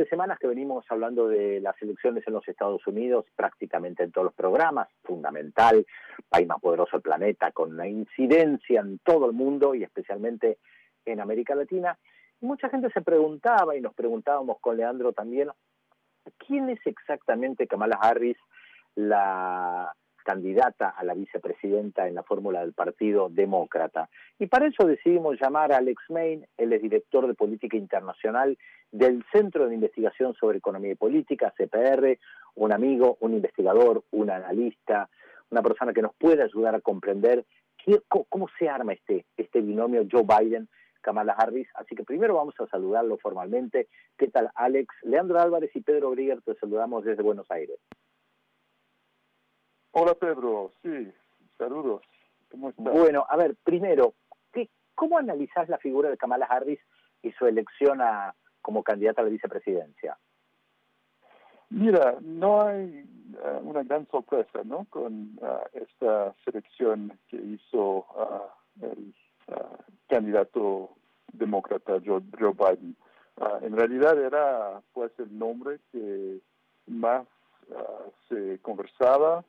Hace semanas que venimos hablando de las elecciones en los Estados Unidos, prácticamente en todos los programas, fundamental, país más poderoso del planeta, con una incidencia en todo el mundo y especialmente en América Latina. Mucha gente se preguntaba, y nos preguntábamos con Leandro también, ¿quién es exactamente Kamala Harris, la candidata a la vicepresidenta en la fórmula del Partido Demócrata. Y para eso decidimos llamar a Alex Main, él es director de Política Internacional del Centro de Investigación sobre Economía y Política, CPR, un amigo, un investigador, un analista, una persona que nos puede ayudar a comprender cómo se arma este, este binomio Joe Biden. Kamala Harris. Así que primero vamos a saludarlo formalmente. ¿Qué tal, Alex? Leandro Álvarez y Pedro Grieger te saludamos desde Buenos Aires. Hola Pedro, sí, saludos. ¿Cómo estás? Bueno, a ver, primero, ¿cómo analizás la figura de Kamala Harris y su elección a, como candidata a la vicepresidencia? Mira, no hay uh, una gran sorpresa, ¿no? Con uh, esta selección que hizo uh, el candidato demócrata Joe, Joe Biden. en realidad era, pues, el nombre que más se conversaba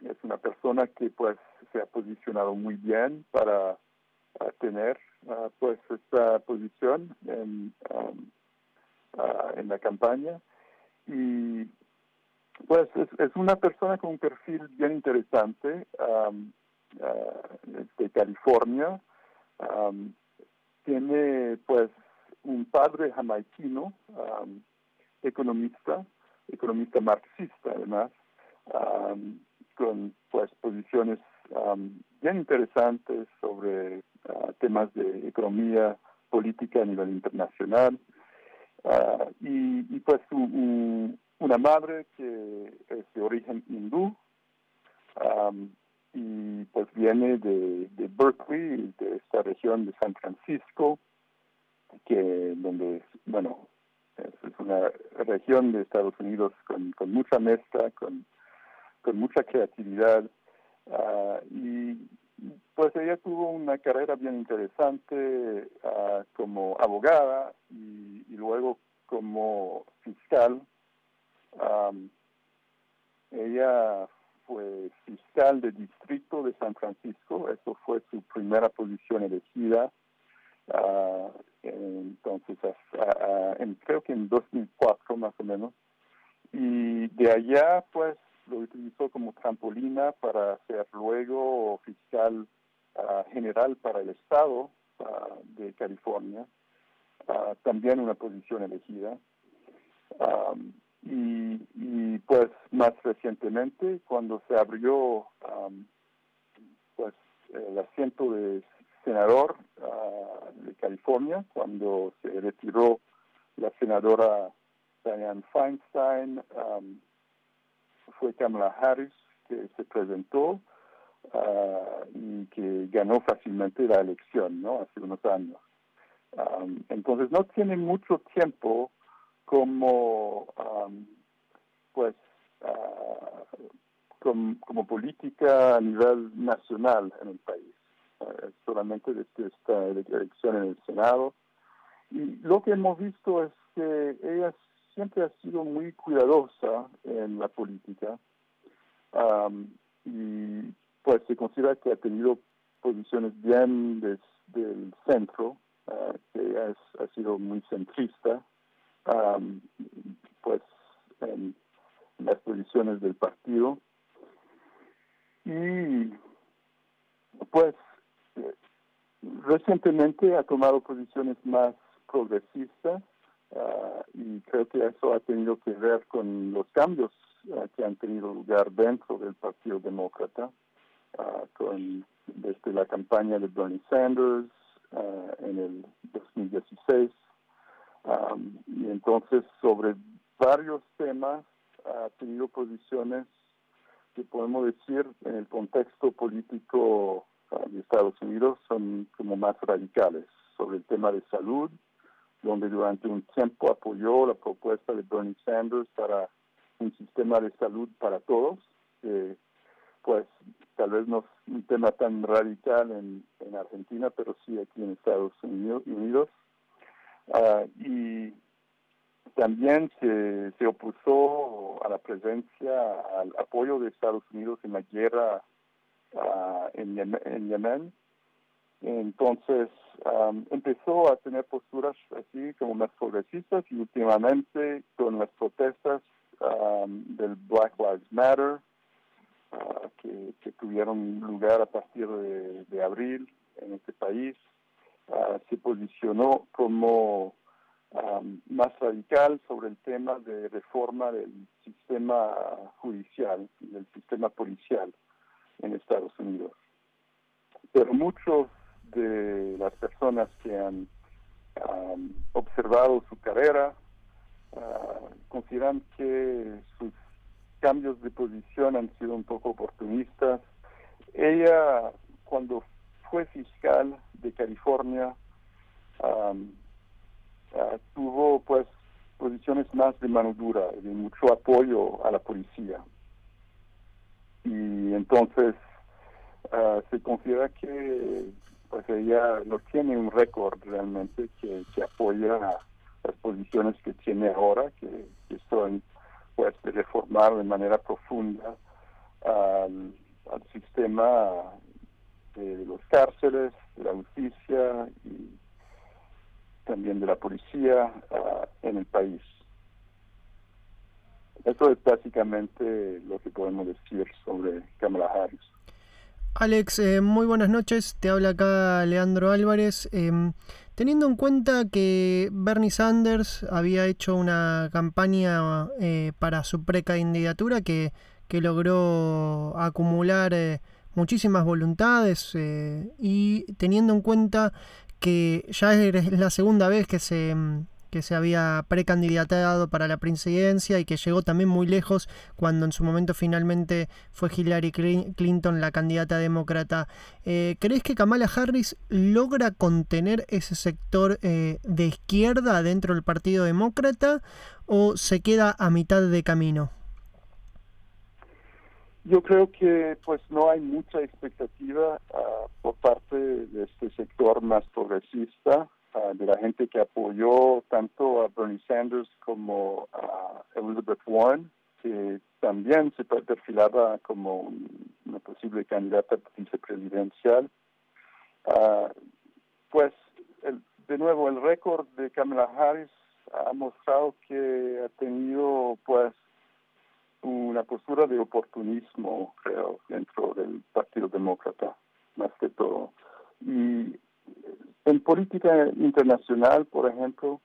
es una persona que pues se ha posicionado muy bien para tener uh, pues esta posición en, en la campaña. Y pues es, una persona con un perfil bien interesante de California. Tiene pues un padre jamaiquino economista economista marxista además con pues posiciones bien interesantes sobre ah, temas de economía política a nivel internacional. Ah, y, pues una madre que es de origen hindú y pues viene de, de Berkeley, de esta región de San Francisco, que donde, bueno, es, una región de Estados Unidos con, con mucha mezcla, con con mucha creatividad ah, y pues ella tuvo una carrera bien interesante ah, como abogada y, luego como fiscal. ella fue fiscal de distrito de San Francisco, eso fue su primera posición elegida. Uh, entonces, creo que en 2004 más o menos. Y de allá, pues, lo utilizó como trampolina para ser luego fiscal ah, general para el Estado ah, de California, ah, también una posición elegida. y, pues más recientemente, cuando se abrió pues el asiento de senador de California, cuando se retiró la senadora Diane Feinstein, fue Kamala Harris que se presentó ah, y que ganó fácilmente la elección, ¿no? Hace unos años. entonces no tiene mucho tiempo como, pues, ah, como, política a nivel nacional en el país. Uh, solamente desde esta elección en el Senado. Y lo que hemos visto es que ella siempre ha sido muy cuidadosa en la política y pues se considera que ha tenido posiciones bien desde el centro, ah, que ha sido muy centrista, pues en, las posiciones del partido. Y pues eh, recientemente ha tomado posiciones más progresistas Ah, y creo que eso ha tenido que ver con los cambios ah, que han tenido lugar dentro del Partido Demócrata, ah, con desde la campaña de Bernie Sanders en el 2016. y entonces sobre varios temas ha tenido posiciones que podemos decir en el contexto político de Estados Unidos son como más radicales sobre el tema de salud, donde durante un tiempo apoyó la propuesta de Bernie Sanders para un sistema de salud para todos, que pues tal vez no es un tema tan radical en, en Argentina, pero sí aquí en Estados Unidos. Uh, y también se, se opuso a la presencia, al apoyo de Estados Unidos en la guerra uh, en, Yemen, Entonces um, empezó a tener posturas así como más progresistas y últimamente con las protestas um, del Black Lives Matter uh, que, tuvieron lugar a partir de, de abril en este país, uh, se posicionó como um, más radical sobre el tema de reforma del sistema judicial y del sistema policial en Estados Unidos. Pero muchos de las personas que han observado su carrera uh, consideran que sus cambios de posición han sido un poco oportunistas. Ella, cuando fue fiscal de California, uh, tuvo pues posiciones más de mano dura, de mucho apoyo a la policía. Y entonces uh, se considera que pues ella no tiene un récord realmente que, que apoya las posiciones que tiene ahora, que, que son pues de reformar de manera profunda al, sistema de los cárceles, de la justicia y también de la policía uh, en el país. Eso es básicamente lo que podemos decir sobre Kamala Harris. Alex, eh, muy buenas noches. Te habla acá Leandro Álvarez. Eh, teniendo en cuenta que Bernie Sanders había hecho una campaña eh, para su precandidatura que, que logró acumular eh, muchísimas voluntades y teniendo en cuenta que ya es la segunda vez que se que se había precandidatado para la presidencia y que llegó también muy lejos cuando en su momento finalmente fue Hillary Clinton la candidata demócrata. Eh, ¿Crees que Kamala Harris logra contener ese sector eh, de izquierda dentro del Partido Demócrata o se queda a mitad de camino? Yo creo que pues no hay mucha expectativa uh, por parte de este sector más progresista uh, de la gente que apoyó tanto a Bernie Sanders como a Elizabeth Warren, que también se perfilaba como una posible candidata vicepresidencial. Uh, pues, el, de nuevo, el récord de Kamala Harris ha mostrado que ha tenido, pues, una postura de oportunismo, creo, dentro del Partido Demócrata, más que todo. Y en política internacional, por ejemplo,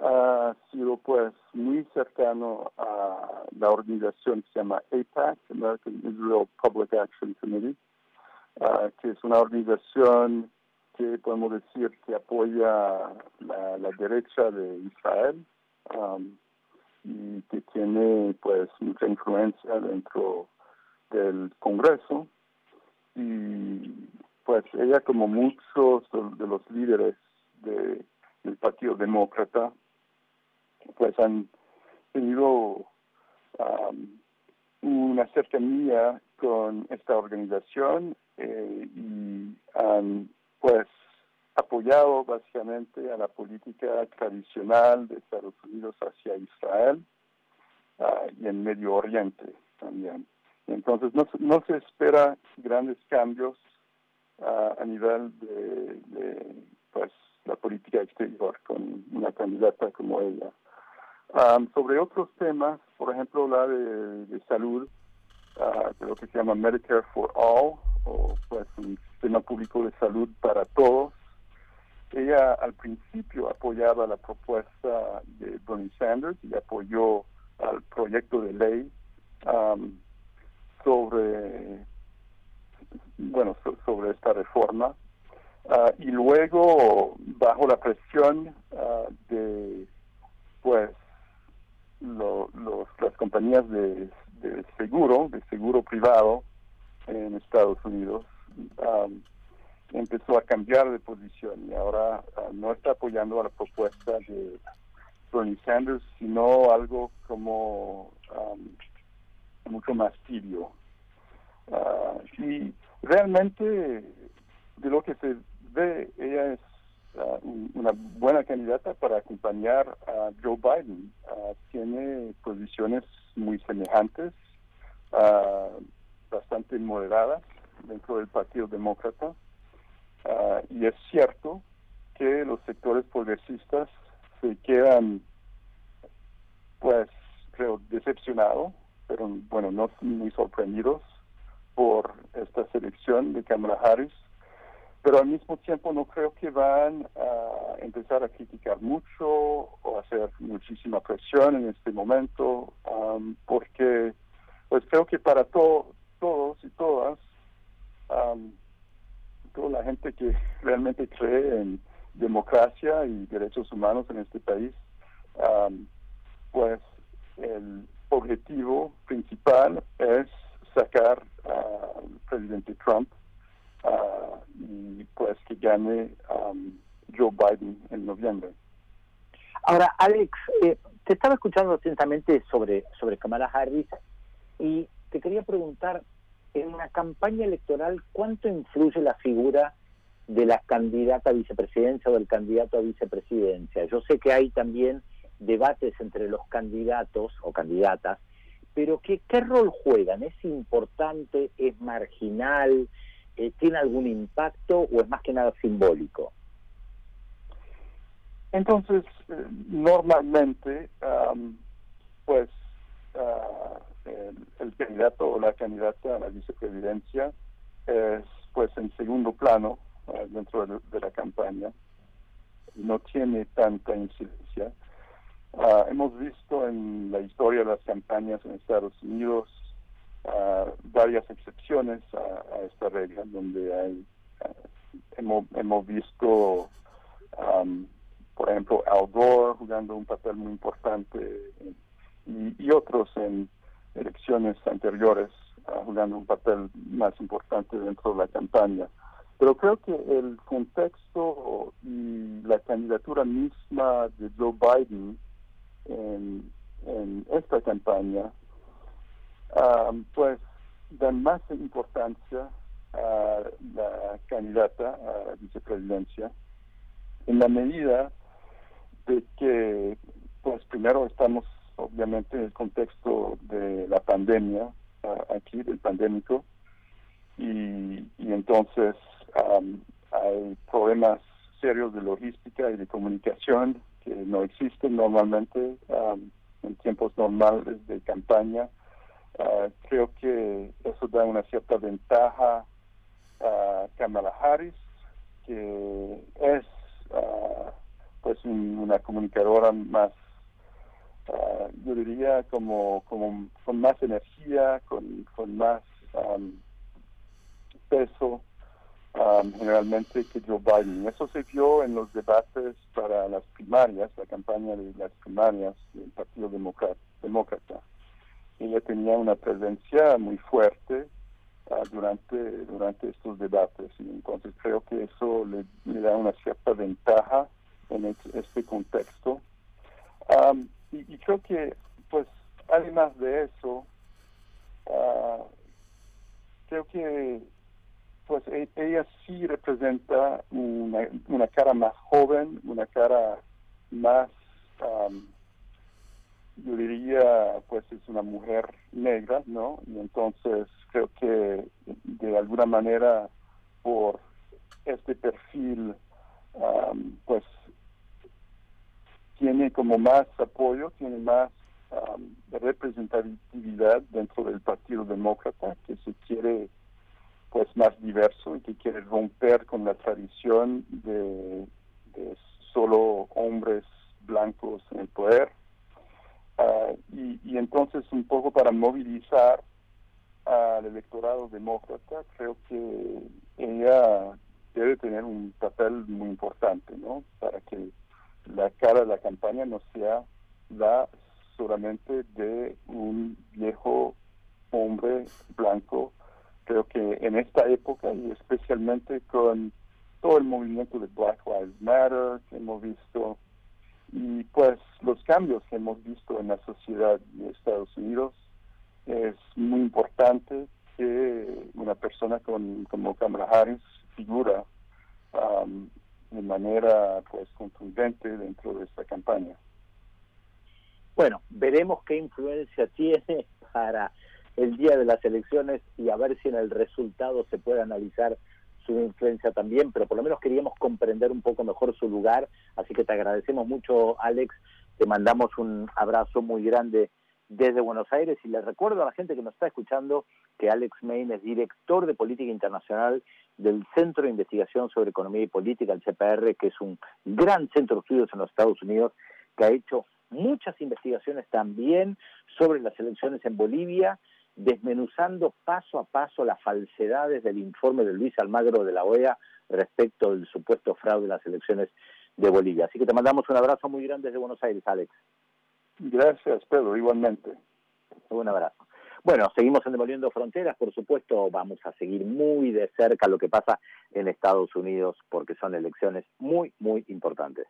ha sido pues muy cercano a la organización que se llama APAC, American Israel Public Action Committee, uh, que es una organización que podemos decir que apoya la, la derecha de Israel um, y que tiene pues mucha influencia dentro del Congreso. Y pues ella como muchos de los líderes de, del Partido Demócrata, pues han tenido um, una cercanía con esta organización eh, y han pues apoyado básicamente a la política tradicional de Estados Unidos hacia Israel uh, y en Medio Oriente también. Entonces no, no se espera grandes cambios a, a nivel de, pues la política exterior con una candidata como ella. Sobre otros temas, por ejemplo, la de, salud, de lo que se llama Medicare for All, o pues un sistema público de salud para todos. Ella al principio apoyaba la propuesta de Bernie Sanders y apoyó al proyecto de ley sobre bueno, so, sobre esta reforma. Uh, y luego, bajo la presión uh, de, pues, lo, los, las compañías de, seguro, de seguro privado en Estados Unidos, um, empezó a cambiar de posición y ahora no está apoyando a la propuesta de Bernie Sanders, sino algo como um, mucho más tibio. Y realmente de lo que se ve, ella es ah, una buena candidata para acompañar a Joe Biden. Ah, tiene posiciones muy semejantes, bastante moderadas dentro del Partido Demócrata. y es cierto que los sectores progresistas se quedan, pues, creo, decepcionados, pero bueno, no muy sorprendidos por esta selección de Kamala Harris pero al mismo tiempo no creo que van a empezar a criticar mucho o hacer muchísima presión en este momento, porque pues creo que para todos y todas, toda la gente que realmente cree en democracia y derechos humanos en este país, pues el objetivo principal es sacar al presidente Trump y pues que gane um, Joe Biden en noviembre. Ahora, Alex, eh, te estaba escuchando atentamente sobre, sobre Kamala Harris y te quería preguntar, en una campaña electoral, ¿cuánto influye la figura de la candidata a vicepresidencia o del candidato a vicepresidencia? Yo sé que hay también debates entre los candidatos o candidatas, pero ¿qué, qué rol juegan? ¿Es importante? ¿Es marginal? Eh, tiene algún impacto o es más que nada simbólico? Entonces, eh, normalmente, pues ah, el, candidato o la candidata a la vicepresidencia es pues en segundo plano ah, dentro de, la campaña, no tiene tanta incidencia. Ah, hemos visto en la historia de las campañas en Estados Unidos varias excepciones a, esta regla, donde hay, hemos, hemos visto, por ejemplo, Al Gore jugando un papel muy importante y, otros en elecciones anteriores jugando un papel más importante dentro de la campaña. Pero creo que el contexto y la candidatura misma de Joe Biden en, esta campaña pues dan más importancia a la candidata a la vicepresidencia en la medida de que, pues primero estamos obviamente en el contexto de la pandemia, aquí del pandémico, y, entonces hay problemas serios de logística y de comunicación que no existen normalmente en tiempos normales de campaña Ah, creo que eso da una cierta ventaja a Kamala Harris, que es ah, pues una comunicadora más, ah, yo diría, como, como con más energía, con, con más peso generalmente que Joe Biden. Eso se vio en los debates para las primarias, la campaña de las primarias del Partido Demócrata ella tenía una presencia muy fuerte ah, durante, durante estos debates entonces creo que eso le, da una cierta ventaja en este contexto. y, creo que, pues, además de eso, ah, creo que pues e, ella sí representa una, una cara más joven, una cara más yo diría, pues es una mujer negra, ¿no? Y entonces creo que de alguna manera por este perfil, pues tiene como más apoyo, tiene más representatividad dentro del Partido Demócrata, que se quiere pues más diverso y que quiere romper con la tradición de solo hombres blancos en el poder Ah, y, entonces un poco para movilizar al electorado demócrata, creo que ella debe tener un papel muy importante, ¿no? Para que la cara de la campaña no sea la solamente de un viejo hombre blanco. Creo que en esta época y especialmente con todo el movimiento de Black Lives Matter que hemos visto y pues los cambios que hemos visto en la sociedad de Estados Unidos es muy importante que una persona con, como Kamala Harris figura um, de manera pues contundente dentro de esta campaña. Bueno, veremos qué influencia tiene para el día de las elecciones y a ver si en el resultado se puede analizar su influencia también, pero por lo menos queríamos comprender un poco mejor su lugar, así que te agradecemos mucho, Alex, te mandamos un abrazo muy grande desde Buenos Aires y les recuerdo a la gente que nos está escuchando que Alex Main es director de política internacional del Centro de Investigación sobre Economía y Política, el CPR, que es un gran centro de estudios en los Estados Unidos que ha hecho muchas investigaciones también sobre las elecciones en Bolivia, desmenuzando paso a paso las falsedades del informe de Luis Almagro de la OEA respecto del supuesto fraude en las elecciones de Bolivia. Así que te mandamos un abrazo muy grande desde Buenos Aires, Alex. Gracias, Pedro, igualmente. Un abrazo. Bueno, seguimos en Demoliendo Fronteras, por supuesto, vamos a seguir muy de cerca lo que pasa en Estados Unidos porque son elecciones muy, muy importantes.